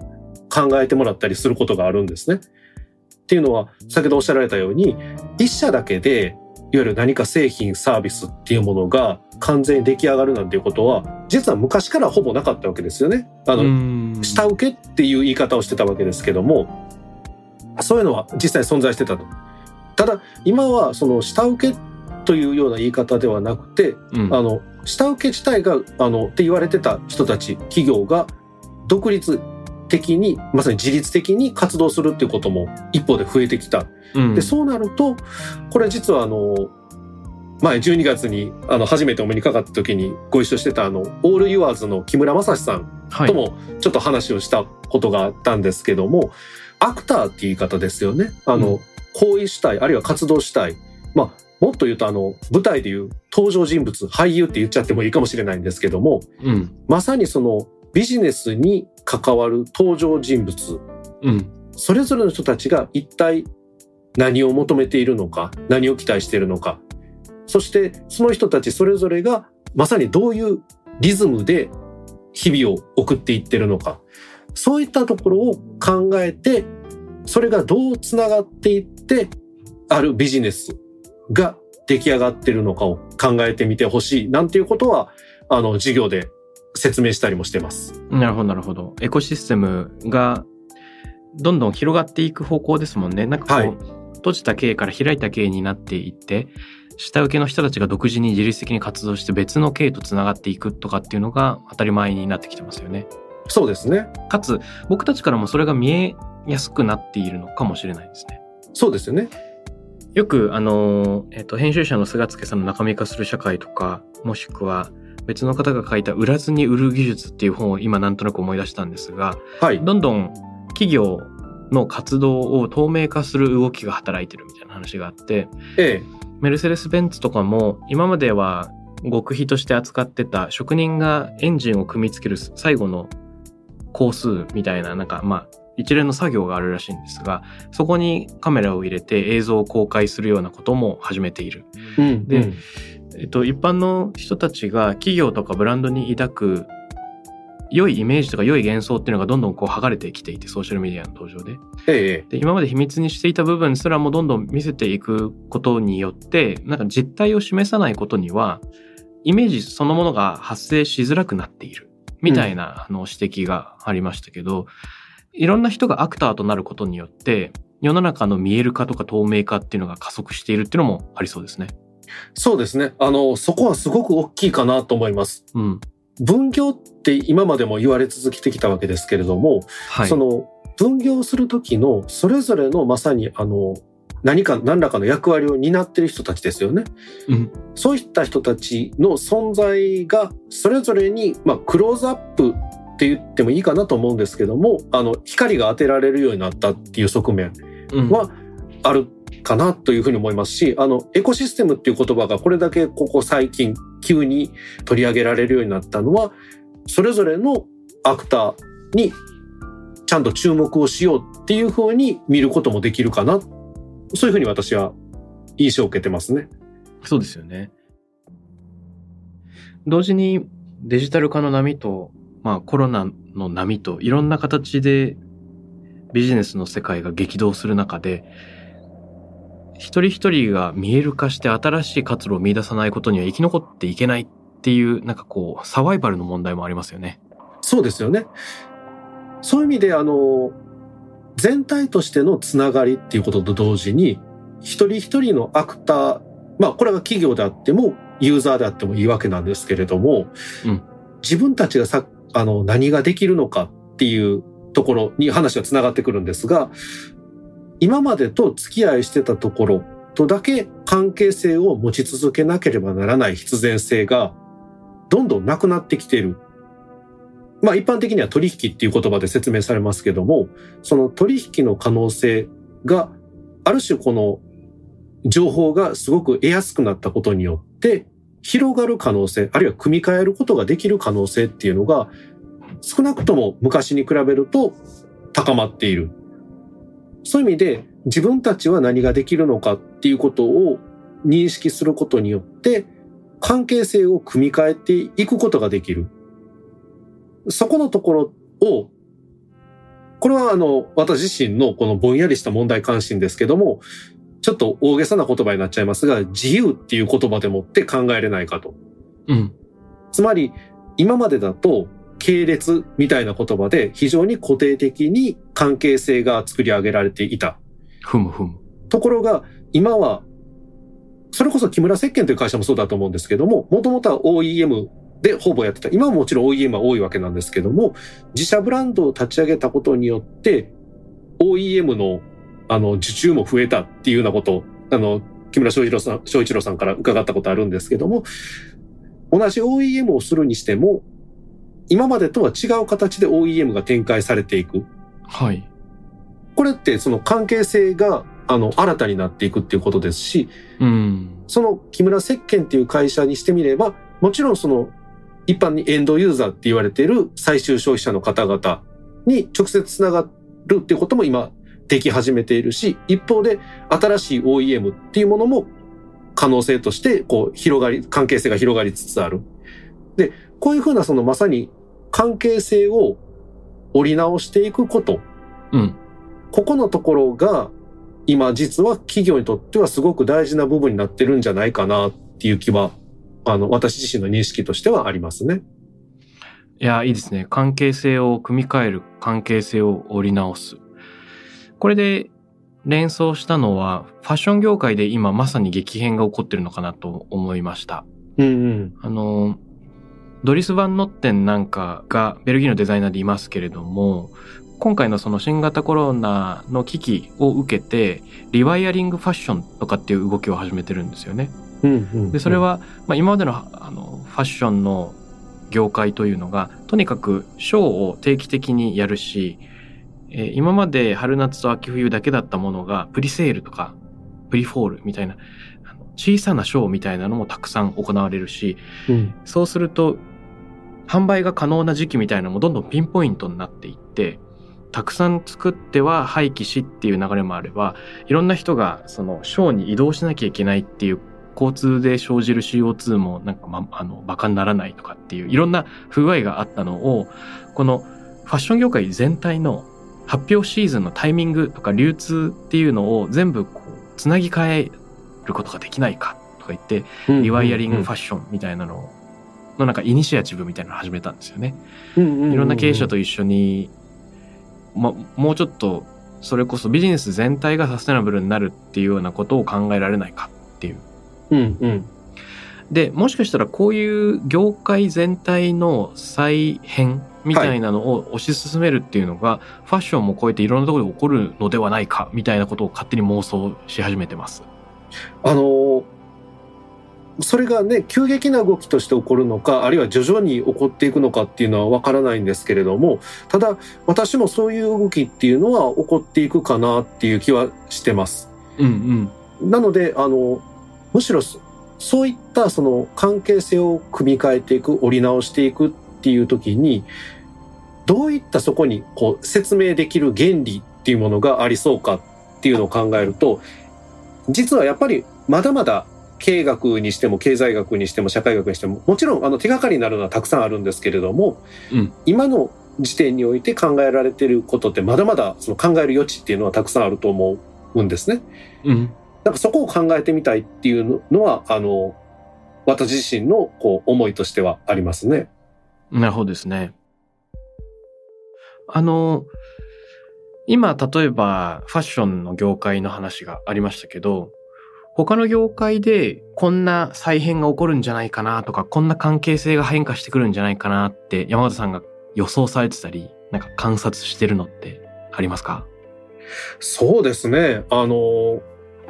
考えてもらったりすることがあるんですね。っていうのは、先ほどおっしゃられたように、一社だけで、いわゆる何か製品、サービスっていうものが完全に出来上がるなんていうことは、実は昔からほぼなかったわけですよね。あの、うん下請けっていう言い方をしてたわけですけども、そういうのは実際存在してたと。ただ、今はその下請けというような言い方ではなくて、うんあの、下請け自体が、あの、って言われてた人たち、企業が独立的に、まさに自律的に活動するっていうことも一方で増えてきた。うんで、そうなると、これ実はあの、前12月にあの初めてお目にかかった時にご一緒してたあの、オールユアーズの木村正史さんはいともちょっと話をしたことがあったんですけども、アクターっていう言い方ですよね。あの、うん行為主体、あるいは活動主体。まあ、もっと言うとあの、舞台でいう登場人物、俳優って言っちゃってもいいかもしれないんですけども、うんまさにそのビジネスに関わる登場人物、うん。それぞれの人たちが一体何を求めているのか、何を期待しているのか、そしてその人たちそれぞれがまさにどういうリズムで日々を送っていってるのか、そういったところを考えて、それがどうつながっていって、あるビジネスが出来上がってるのかを考えてみてほしい、なんていうことは、あの、授業で説明したりもしてます。なるほどなるほどエコシステムがどんどん広がっていく方向ですもんねなんかこう、はい閉じた経営から開いた経営になっていって下請けの人たちが独自に自律的に活動して別の経営とつながっていくとかっていうのが当たり前になってきてますよねそうですね。かつ僕たちからもそれが見えやすくなっているのかもしれないですねそうですよね。よくあの、えっと編集者の菅助さんの中身化する社会とかもしくは別の方が書いた売らずに売る技術っていう本を今なんとなく思い出したんですがはい。どんどん企業の活動を透明化する動きが働いてるみたいな話があってええ。メルセデス・ベンツとかも今までは極秘として扱ってた職人がエンジンを組み付ける最後の工数みたいななんかまあ一連の作業があるらしいんですがそこにカメラを入れて映像を公開するようなことも始めている。うん。でうんえっと、一般の人たちが企業とかブランドに抱く良いイメージとか良い幻想っていうのがどんどんこう剥がれてきていてソーシャルメディアの登場でええ。で今まで秘密にしていた部分すらもどんどん見せていくことによってなんか実態を示さないことにはイメージそのものが発生しづらくなっているみたいなあの指摘がありましたけど、いろんな人がアクターとなることによって世の中の見える化とか透明化っていうのが加速しているっていうのもありそうですね。そうですね。あの、そこはすごく大きいかなと思います。うん。分業って今までも言われ続けてきたわけですけれども、はい。その分業する時のそれぞれのまさにあの、何か何らかの役割を担ってる人たちですよね。うん。そういった人たちの存在がそれぞれに、まあ、クローズアップって言ってもいいかなと思うんですけども、あの、光が当てられるようになったっていう側面うんはあるかなというふうに思いますし、あの、エコシステムっていう言葉がこれだけここ最近急に取り上げられるようになったのは、それぞれのアクターにちゃんと注目をしようっていうふうに見ることもできるかな。そういうふうに私は印象を受けてますね。そうですよね。同時にデジタル化の波と、まあコロナの波といろんな形でビジネスの世界が激動する中で、一人一人が見える化して新しい活路を見出さないことには生き残っていけないっていう、なんかこう、サバイバルの問題もありますよね。そうですよね。そういう意味で、あの、全体としてのつながりっていうことと同時に、一人一人のアクター、まあこれが企業であっても、ユーザーであってもいいわけなんですけれども、うん、自分たちがさ、あの、何ができるのかっていうところに話がつながってくるんですが、今までと付き合いしてたところとだけ関係性を持ち続けなければならない必然性がどんどんなくなってきている。まあ一般的には取引っていう言葉で説明されますけども、その取引の可能性がある種この情報がすごく得やすくなったことによって広がる可能性、あるいは組み替えることができる可能性っていうのが少なくとも昔に比べると高まっている。そういう意味で自分たちは何ができるのかっていうことを認識することによって関係性を組み替えていくことができる。そこのところを、これはあの、私自身のこのぼんやりした問題関心ですけども、ちょっと大げさな言葉になっちゃいますが、自由っていう言葉でもって考えれないかと。うん。つまり、今までだと、系列みたいな言葉で非常に固定的に関係性が作り上げられていた。ふむふむ。ところが、今はそれこそ木村石鹸という会社もそうだと思うんですけども、もともとは OEM でほぼやってた。今はもちろん OEM は多いわけなんですけども、自社ブランドを立ち上げたことによって、OEM のあの受注も増えたっていうようなことを、あの、木村翔一郎さん、翔一郎さんから伺ったことあるんですけども、同じ OEM をするにしても、今までとは違う形で OEM が展開されていく。はい。これってその関係性があの、新たになっていくっていうことですし、うん、その木村石鹸っていう会社にしてみれば、もちろんその、一般にエンドユーザーって言われている最終消費者の方々に直接つながるっていうことも今でき始めているし、一方で新しい OEM っていうものも可能性としてこう広がり、関係性が広がりつつある。で、こういうふうなそのまさに関係性を折り直していくこと。うん。ここのところが今実は企業にとってはすごく大事な部分になってるんじゃないかなっていう気は、あの、私自身の認識としてはありますね。いや、いいですね。関係性を組み替える、関係性を織り直す。これで連想したのは、ファッション業界で今まさに激変が起こってるのかなと思いました。うんうん。あの、ドリス・バン・ノッテンなんかがベルギーのデザイナーでいますけれども、今回のその新型コロナの危機を受けて、リワイヤリングファッションとかっていう動きを始めてるんですよね。で、それは、まあ、今までのあのファッションの業界というのが、とにかくショーを定期的にやるし、えー、今まで春夏と秋冬だけだったものが、プリセールとか、プリフォールみたいな、小さなショーみたいなのもたくさん行われるし、うん、そうすると、販売が可能な時期みたいなのもどんどんピンポイントになっていって、たくさん作っては廃棄しっていう流れもあれば、いろんな人がそのショーに移動しなきゃいけないっていう交通で生じる CO2 もなんか、ま、あの、馬鹿にならないとかっていういろんな不具合があったのを、このファッション業界全体の発表シーズンのタイミングとか流通っていうのを全部こう、つなぎ替えることができないかとか言って、リワイヤリングファッションみたいなのをのなんかイニシアチブみたいなのを始めたんですよね。いろんな経営者と一緒にま、もうちょっとそれこそビジネス全体がサステナブルになるっていうようなことを考えられないかっていう。うんうん。で、もしかしたらこういう業界全体の再編みたいなのを推し進めるっていうのが、はい、ファッションも超えていろんなところで起こるのではないかみたいなことを勝手に妄想し始めてます。あのそれがね、急激な動きとして起こるのか、あるいは徐々に起こっていくのかっていうのはわからないんですけれども、ただ、私もそういう動きっていうのは起こっていくかなっていう気はしてます。うんうん。なので、あの、むしろ、そういったその関係性を組み替えていく、折り直していくっていう時に、どういったそこにこう説明できる原理っていうものがありそうかっていうのを考えると、実はやっぱりまだまだ経営学にしても経済学にしても社会学にしてももちろんあの手がかりになるのはたくさんあるんですけれども、うん、今の時点において考えられていることってまだまだその考える余地っていうのはたくさんあると思うんですね。うん、なんかそこを考えてみたいっていうのはあの私自身のこう思いとしてはありますね。なるほどですね。あの、今、例えば、ファッションの業界の話がありましたけど、他の業界でこんな再編が起こるんじゃないかなとか、こんな関係性が変化してくるんじゃないかなって山形さんが予想されてたり、なんか観察してるのってありますか？そうですね。あの、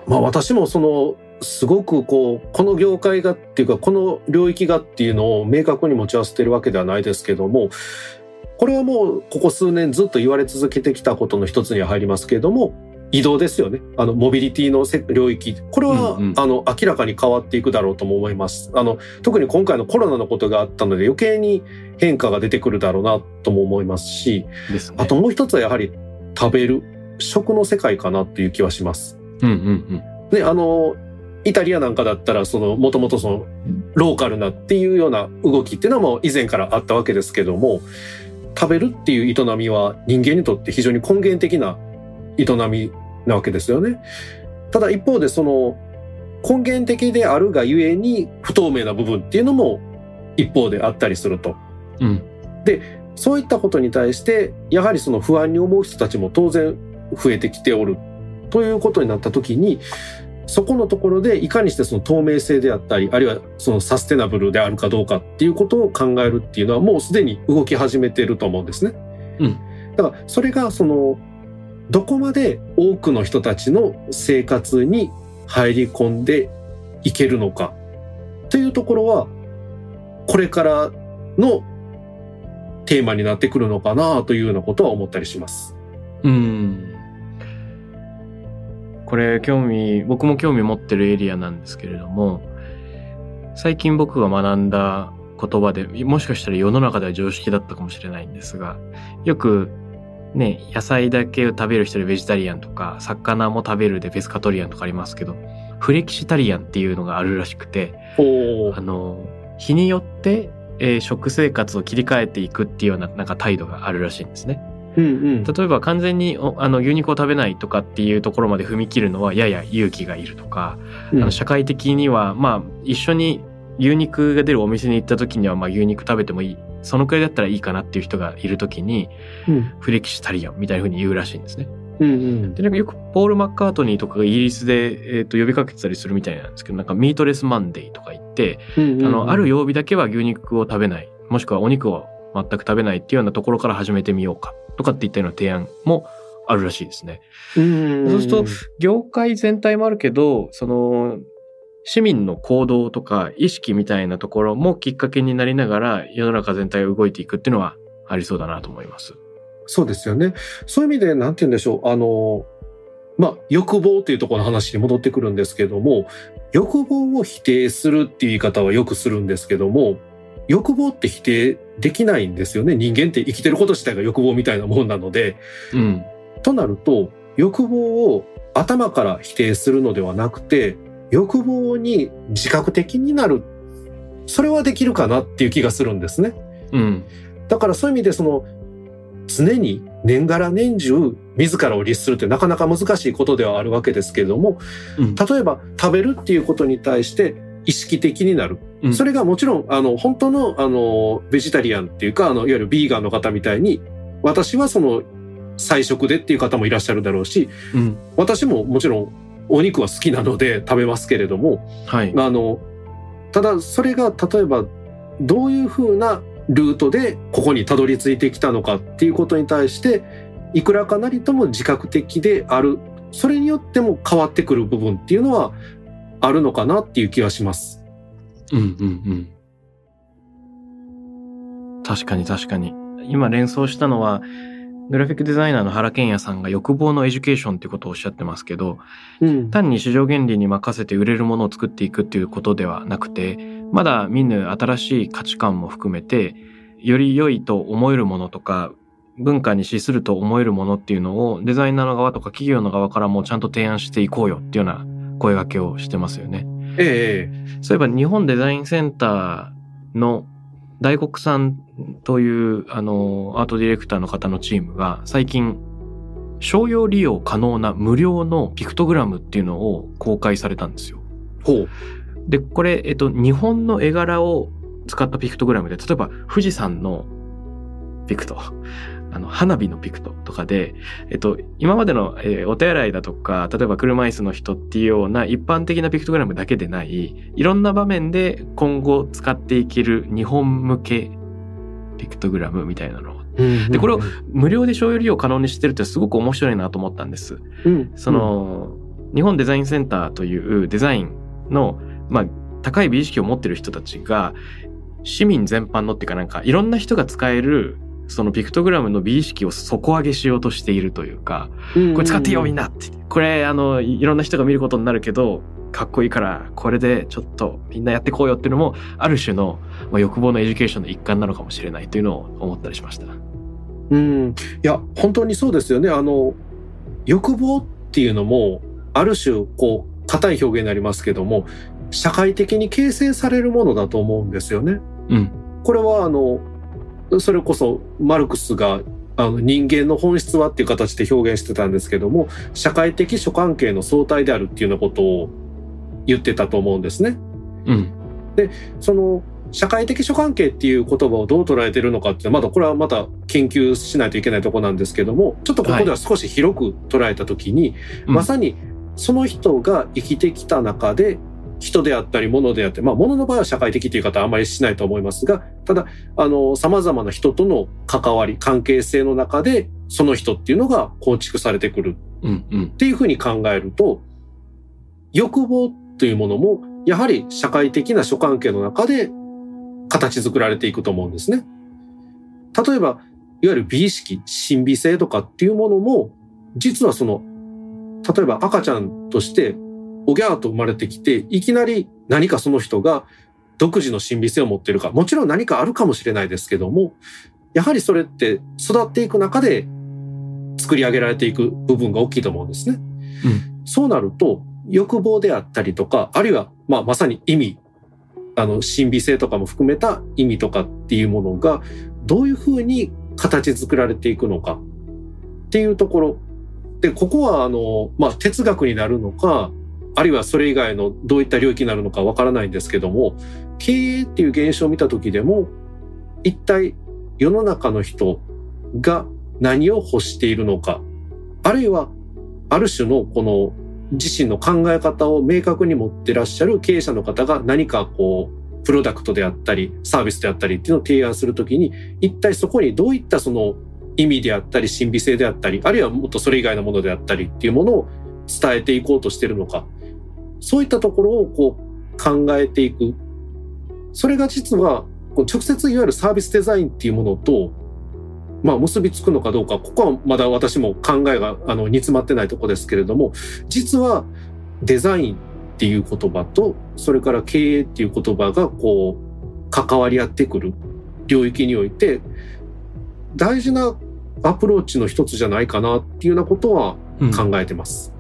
まあ私もその、すごくこう、この業界がっていうか、この領域がっていうのを明確に持ち合わせてるわけではないですけども、これはもうここ数年ずっと言われ続けてきたことの一つには入りますけれども、移動ですよね。あの、モビリティの領域。これは、うんうん、あの、明らかに変わっていくだろうとも思います。あの、特に今回のコロナのことがあったので余計に変化が出てくるだろうなとも思いますし、すね、あともう一つはやはり食べる、食の世界かなっていう気はします。うんうんうん。で、あの、イタリアなんかだったら、その、もともとその、ローカルなっていうような動きっていうのはもう以前からあったわけですけども、食べるっていう営みは人間にとって非常に根源的な営みなわけですよね。ただ一方でその根源的であるがゆえに不透明な部分っていうのも一方であったりすると。うん、で、そういったことに対してやはりその不安に思う人たちも当然増えてきておるということになった時にそこのところでいかにしてその透明性であったり、あるいはそのサステナブルであるかどうかっていうことを考えるっていうのはもうすでに動き始めていると思うんですね。うん。だからそれがその、どこまで多くの人たちの生活に入り込んでいけるのかというところは、これからのテーマになってくるのかなというようなことは思ったりします。うん。これ興味、僕も興味持ってるエリアなんですけれども、最近僕が学んだ言葉で、もしかしたら世の中では常識だったかもしれないんですが、よくね、野菜だけを食べる人でベジタリアンとか、魚も食べるでペスカトリアンとかありますけど、フレキシタリアンっていうのがあるらしくて、あの、日によって、えー、食生活を切り替えていくっていうようななんか態度があるらしいんですね。うんうん、例えば完全にあの牛肉を食べないとかっていうところまで踏み切るのはやや勇気がいるとか、うん、あの社会的にはまあ一緒に牛肉が出るお店に行った時にはまあ牛肉食べてもいいそのくらいだったらいいかなっていう人がいる時に、うん、フレキシタリアンみたいなふうに言うらしいんですね。うんうん、でなんかよくポール・マッカートニーとかがイギリスで、えー、と呼びかけてたりするみたいなんですけどなんかミートレスマンデーとか言って、うんうんうん、あのある曜日だけは牛肉を食べないもしくはお肉を全く食べないっていうようなところから始めてみようかとかっていったような提案もあるらしいですね。うんそうすると、業界全体もあるけど、その、市民の行動とか意識みたいなところもきっかけになりながら世の中全体が動いていくっていうのはありそうだなと思います。そうですよね。そういう意味で、なんて言うんでしょう。あの、まあ、欲望っていうところの話に戻ってくるんですけども、欲望を否定するっていう言い方はよくするんですけども、欲望って否定できないんですよね。人間って生きてること自体が欲望みたいなもんなので。うん。となると、欲望を頭から否定するのではなくて、欲望に自覚的になる。それはできるかなっていう気がするんですね。うん。だからそういう意味でその、常に年がら年中自らを律するってなかなか難しいことではあるわけですけれども、うん、例えば食べるっていうことに対して意識的になる。うん、それがもちろん、あの、本当の、あの、ベジタリアンっていうか、あの、いわゆるビーガンの方みたいに、私はその、菜食でっていう方もいらっしゃるだろうし、うん、私ももちろんお肉は好きなので食べますけれども、はい。あの、ただそれが例えばどういうふうなルートでここにたどり着いてきたのかっていうことに対して、いくらかなりとも自覚的である。それによっても変わってくる部分っていうのは、あるのかなっていう気はします。うんうんうん。確かに確かに。今連想したのは、グラフィックデザイナーの原研哉さんが欲望のエデュケーションっていうことをおっしゃってますけど、うん、単に市場原理に任せて売れるものを作っていくっていうことではなくて、まだ見ぬ新しい価値観も含めて、より良いと思えるものとか、文化に資すると思えるものっていうのをデザイナーの側とか企業の側からもちゃんと提案していこうよっていうような声掛けをしてますよね。ええ。そういえば日本デザインセンターの大黒さんというあのアートディレクターの方のチームが最近商用利用可能な無料のピクトグラムっていうのを公開されたんですよ。ほう。で、これ、えっと、日本の絵柄を使ったピクトグラムで、例えば富士山のピクト、ああの、花火のピクトとかで、えっと、今までの、えーお手洗いだとか、例えば車椅子の人っていうような一般的なピクトグラムだけでない、いろんな場面で今後使っていける日本向けピクトグラムみたいなの。をでこれを無料で所有利用可能にしてるってすごく面白いなと思ったんです。うん。その、日本デザインセンターというデザインの、まあ、高い美意識を持ってる人たちが、市民全般のっていうかなんか、いろんな人が使える、そのピクトグラムの美意識を底上げしようとしているというか、うんこれ使ってよみんなって。これ、あの、いいろんな人が見ることになるけど、かっこいいから、これでちょっとみんなやってこうよっていうのも、ある種の、まあ、欲望のエデュケーションの一環なのかもしれないというのを思ったりしました。うん、いや本当にそうですよねあの欲望っていうのもある種こう硬い表現になりますけども社会的に形成されるものだと思うんですよね。うん。これはあのそれこそマルクスがあの人間の本質はっていう形で表現してたんですけども社会的諸関係の総体であるっていうようなことを言ってたと思うんですね。うん。その社会的諸関係っていう言葉をどう捉えてるのかってまだこれはまた研究しないといけないところなんですけどもちょっとここでは少し広く捉えた時に、うんまさにその人が生きてきた中で人であったり物であったりまあ物の場合は社会的っていう方はあんまりしないと思いますがただあの様々な人との関わり関係性の中でその人っていうのが構築されてくる。っていうふうに考えると、欲望というものも、やはり社会的な諸関係の中で形作られていくと思うんですね。例えば、いわゆる美意識、神秘性とかっていうものも、実はその、例えば赤ちゃんとして、おぎゃーと生まれてきて、いきなり何かその人が独自の神秘性を持ってるか、もちろん何かあるかもしれないですけども、やはりそれって育っていく中で作り上げられていく部分が大きいと思うんですね。そうなると、欲望であったりとか、あるいは、まあ、まさに意味、あの、神秘性とかも含めた意味とかっていうものが、どういうふうに形作られていくのかっていうところ。で、ここは、あの、まあ、哲学になるのか、あるいはそれ以外のどういった領域になるのかわからないんですけども、経営っていう現象を見た時でも、一体世の中の人が何を欲しているのか、あるいはある種のこの自身の考え方を明確に持ってらっしゃる経営者の方が何かこう、プロダクトであったり、サービスであったりっていうのを提案するときに、一体そこにどういったその意味であったり、神秘性であったり、あるいはもっとそれ以外のものであったりっていうものを伝えていこうとしてるのか、そういったところをこう考えていく。それが実は、こう直接いわゆるサービスデザインっていうものと、まあ結びつくのかどうか、ここはまだ私も考えがあの煮詰まってないところですけれども、実はデザインっていう言葉と、それから経営っていう言葉がこう、関わり合ってくる領域において、大事なアプローチの一つじゃないかなっていうようなことはうん考えてます。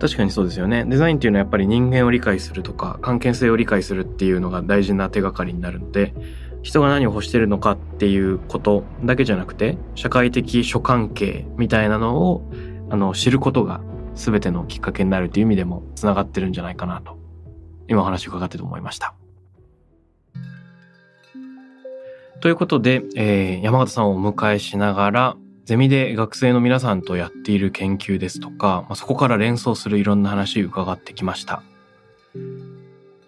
確かにそうですよね。デザインっていうのはやっぱり人間を理解するとか、関係性を理解するっていうのが大事な手がかりになるので、人が何を欲してるのかっていうことだけじゃなくて、社会的諸関係みたいなのを、あの、知ることが全てのきっかけになるという意味でも繋がってるんじゃないかなと、今お話伺ってて思いました。ということで、えー山形さんをお迎えしながら、ゼミで学生の皆さんとやっている研究ですとか、まあ、そこから連想するいろんな話を伺ってきました。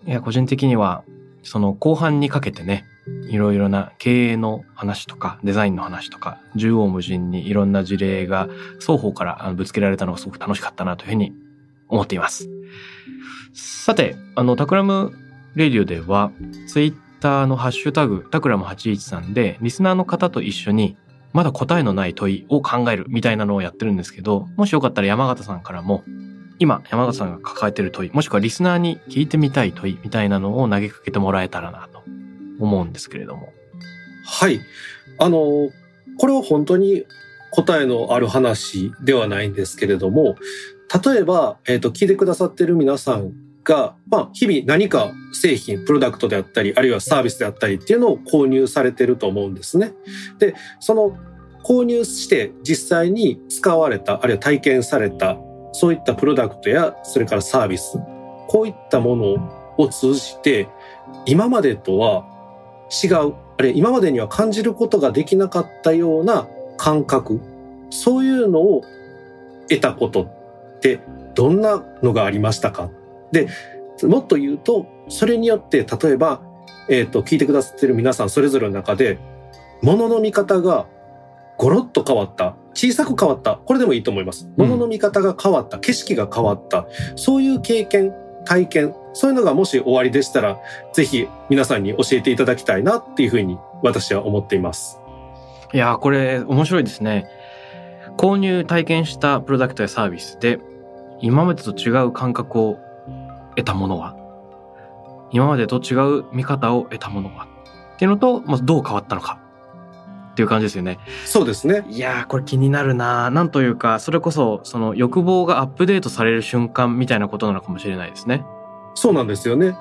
いや、個人的には、その後半にかけてね、いろいろな経営の話とか、デザインの話とか、縦横無尽にいろんな事例が双方からぶつけられたのがすごく楽しかったなというふうに思っています。さて、あの、タクラムレディオでは、ツイッターのハッシュタグ、タクラム813で、リスナーの方と一緒に、まだ答えのない問いを考えるみたいなのをやってるんですけど、もしよかったら山形さんからも、今山形さんが抱えてる問い、もしくはリスナーに聞いてみたい問いみたいなのを投げかけてもらえたらなと思うんですけれども。はい。あの、これは本当に答えのある話ではないんですけれども、例えば、えっ、と、聞いてくださってる皆さんが、まあ、日々何か製品、プロダクトであったり、あるいはサービスであったりっていうのを購入されてると思うんですね。で、その購入して実際に使われた、あるいは体験された、そういったプロダクトや、それからサービス、こういったものを通じて、今までとは違うあれ、今までには感じることができなかったような感覚、そういうのを得たことってどんなのがありましたか？で、もっと言うと、それによって、例えば、えっ、ー、と、聞いてくださってる皆さんそれぞれの中で、物の見方がゴロッと変わった。小さく変わった。これでもいいと思います。物の見方が変わった。景色が変わった。そういう経験、体験、そういうのがもし終わりでしたら、ぜひ皆さんに教えていただきたいなっていうふうに私は思っています。いやこれ面白いですね。購入体験したプロダクトやサービスで、今までと違う感覚を得たものは？今までと違う見方を得たものは？っていうのと、まずどう変わったのか？っていう感じですよね。そうですね。いやー、これ気になるななんというか、それこそ、その欲望がアップデートされる瞬間みたいなことなのかもしれないですね。そうなんですよね。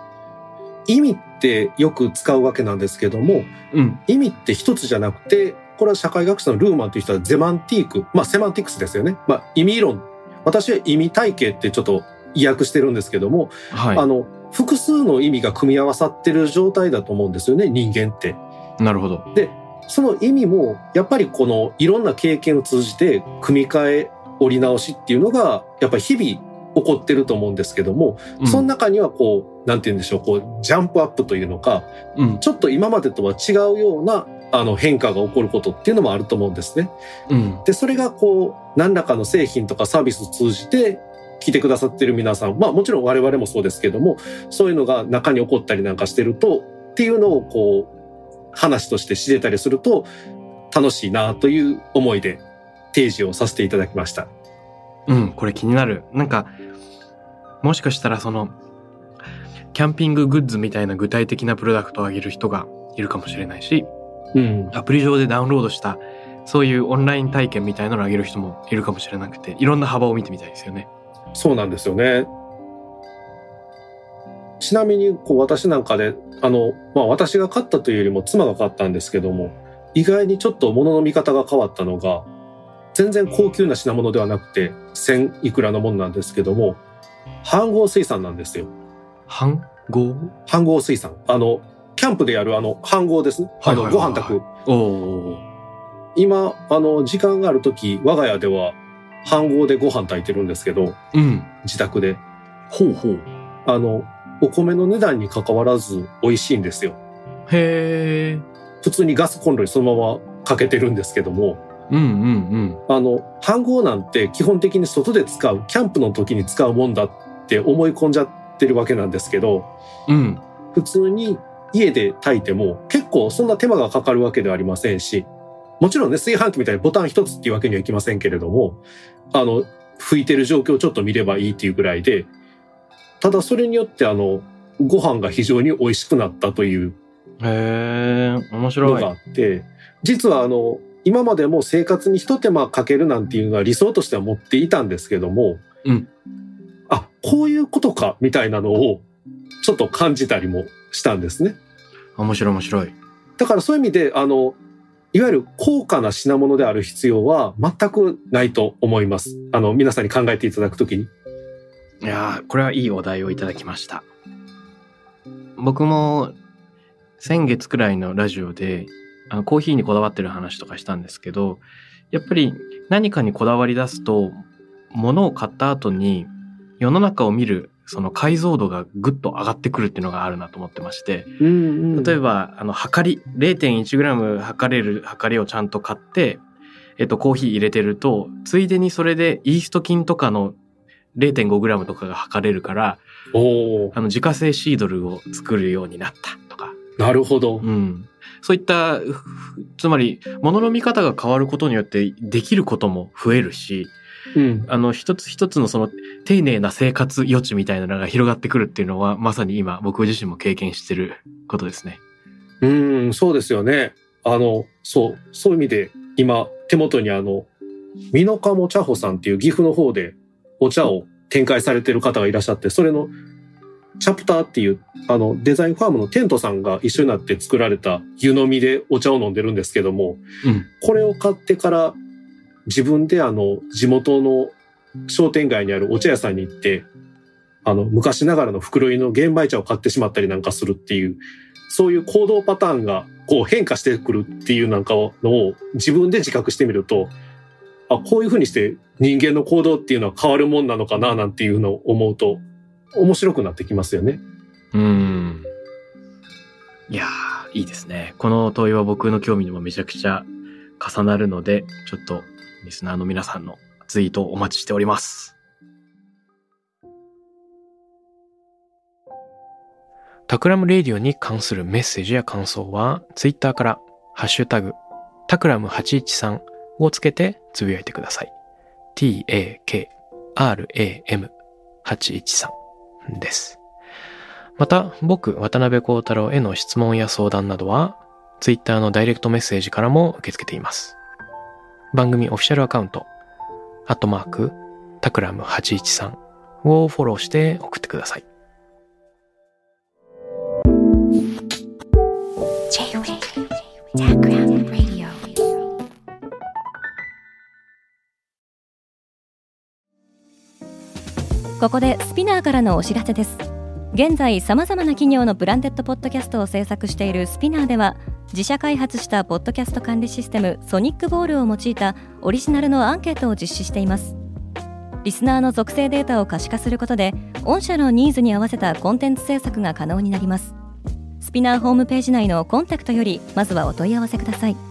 意味ってよく使うわけなんですけども、うん、意味って一つじゃなくて、これは社会学者のルーマンという人はゼマンティーク、まあセマンティクスですよね。まあ意味論。私は意味体系ってちょっと意訳してるんですけども、はい、あの、複数の意味が組み合わさってる状態だと思うんですよね、人間って。なるほど。で、その意味も、やっぱりこのいろんな経験を通じて組み替え、折り直しっていうのが、やっぱり日々起こってると思うんですけども、うん、その中にはこう、なんて言うんでしょう、こう、ジャンプアップというのか、うん、ちょっと今までとは違うような、あの変化が起こることっていうのもあると思うんですね。うん、で、それがこう、何らかの製品とかサービスを通じて、聞いてくださってる皆さん、まあもちろん我々もそうですけども、そういうのが中に起こったりなんかしてると、っていうのをこう、話として知れたりすると楽しいなという思いで提示をさせていただきました。うん、これ気になる。なんか、もしかしたらその、キャンピンググッズみたいな具体的なプロダクトをあげる人がいるかもしれないし、うん、アプリ上でダウンロードしたそういうオンライン体験みたいなのをあげる人もいるかもしれなくて、いろんな幅を見てみたいですよね。そうなんですよね。ちなみに、こう、私なんかで、あの、まあ、私が買ったというよりも妻が買ったんですけども、意外にちょっと物の見方が変わったのが、全然高級な品物ではなくて、千いくらのものなんですけども、飯合水産なんですよ。飯合？飯合水産？あの、キャンプでやるあの、飯合ですね。あの、ご飯炊く。今、あの、時間があるとき、我が家では、飯合でご飯炊いてるんですけど、うん、自宅で。ほうほう。あの、お米の値段に関わらず美味しいんですよ。へえ。普通にガスコンロにそのままかけてるんですけども。うんうんうん。あの、飯盒なんて基本的に外で使う、キャンプの時に使うもんだって思い込んじゃってるわけなんですけど、うん。普通に家で炊いても結構そんな手間がかかるわけではありませんし、もちろんね、炊飯器みたいにボタン一つっていうわけにはいきませんけれども、あの、拭いてる状況をちょっと見ればいいっていうぐらいで、ただそれによってあの、ご飯が非常に美味しくなったというへえ、面白い。のがあって、実はあの、今までも生活に一手間かけるなんていうのは理想としては持っていたんですけども、うん。あ、こういうことか、みたいなのを、ちょっと感じたりもしたんですね。面白い面白い。だからそういう意味で、あの、いわゆる高価な品物である必要は全くないと思います。あの、皆さんに考えていただくときに。いやこれはいいお題をいただきました。僕も先月くらいのラジオであのコーヒーにこだわってる話とかしたんですけど、やっぱり何かにこだわり出すと、物を買った後に世の中を見るその解像度がぐっと上がってくるっていうのがあるなと思ってまして、うんうん、例えば、あの、測り、0.1g 測れる測りをちゃんと買って、えっと、コーヒー入れてると、ついでにそれでイースト菌とかの 0.5g とかが測れるから、おあの自家製シードルを作るようになったとか。なるほど。うん。そういった、つまり、物の見方が変わることによってできることも増えるし、うん、あの、一つ一つのその丁寧な生活余地みたいなのが広がってくるっていうのは、まさに今僕自身も経験してることですね。うん、そうですよね。あの、そう、そういう意味で、今、手元にあの、美濃加茂茶穂さんっていう岐阜の方でお茶を展開されてる方がいらっしゃって、それのチャプターっていう、あの、デザインファームのテントさんが一緒になって作られた湯飲みでお茶を飲んでるんですけども、うん、これを買ってから自分であの、地元の商店街にあるお茶屋さんに行って、あの、昔ながらの袋入りの玄米茶を買ってしまったりなんかするっていう、そういう行動パターンがこう変化してくるっていうなんかのを自分で自覚してみると、あ、こういうふうにして人間の行動っていうのは変わるもんなのかななんていうのを思うと面白くなってきますよね。うん。いや、いいですね。この問いは僕の興味にもめちゃくちゃ重なるので、ちょっとリスナーの皆さんのツイートをお待ちしております。タクラムレディオに関するメッセージや感想は、ツイッターから、ハッシュタグ、タクラム813をつけてつぶやいてください。t-a-k-r-a-m813 です。また、僕、渡辺幸太郎への質問や相談などは、ツイッターのダイレクトメッセージからも受け付けています。番組オフィシャルアカウント、アットマーク、タクラム813をフォローして送ってください。ここでスピナーからのお知らせです現在さまざまな企業のブランデッドポッドキャストを制作しているスピナーでは自社開発したポッドキャスト管理システムソニックボールを用いたオリジナルのアンケートを実施しています。リスナーの属性データを可視化することで御社のニーズに合わせたコンテンツ制作が可能になります。スピナーホームページ内のコンタクトよりまずはお問い合わせください。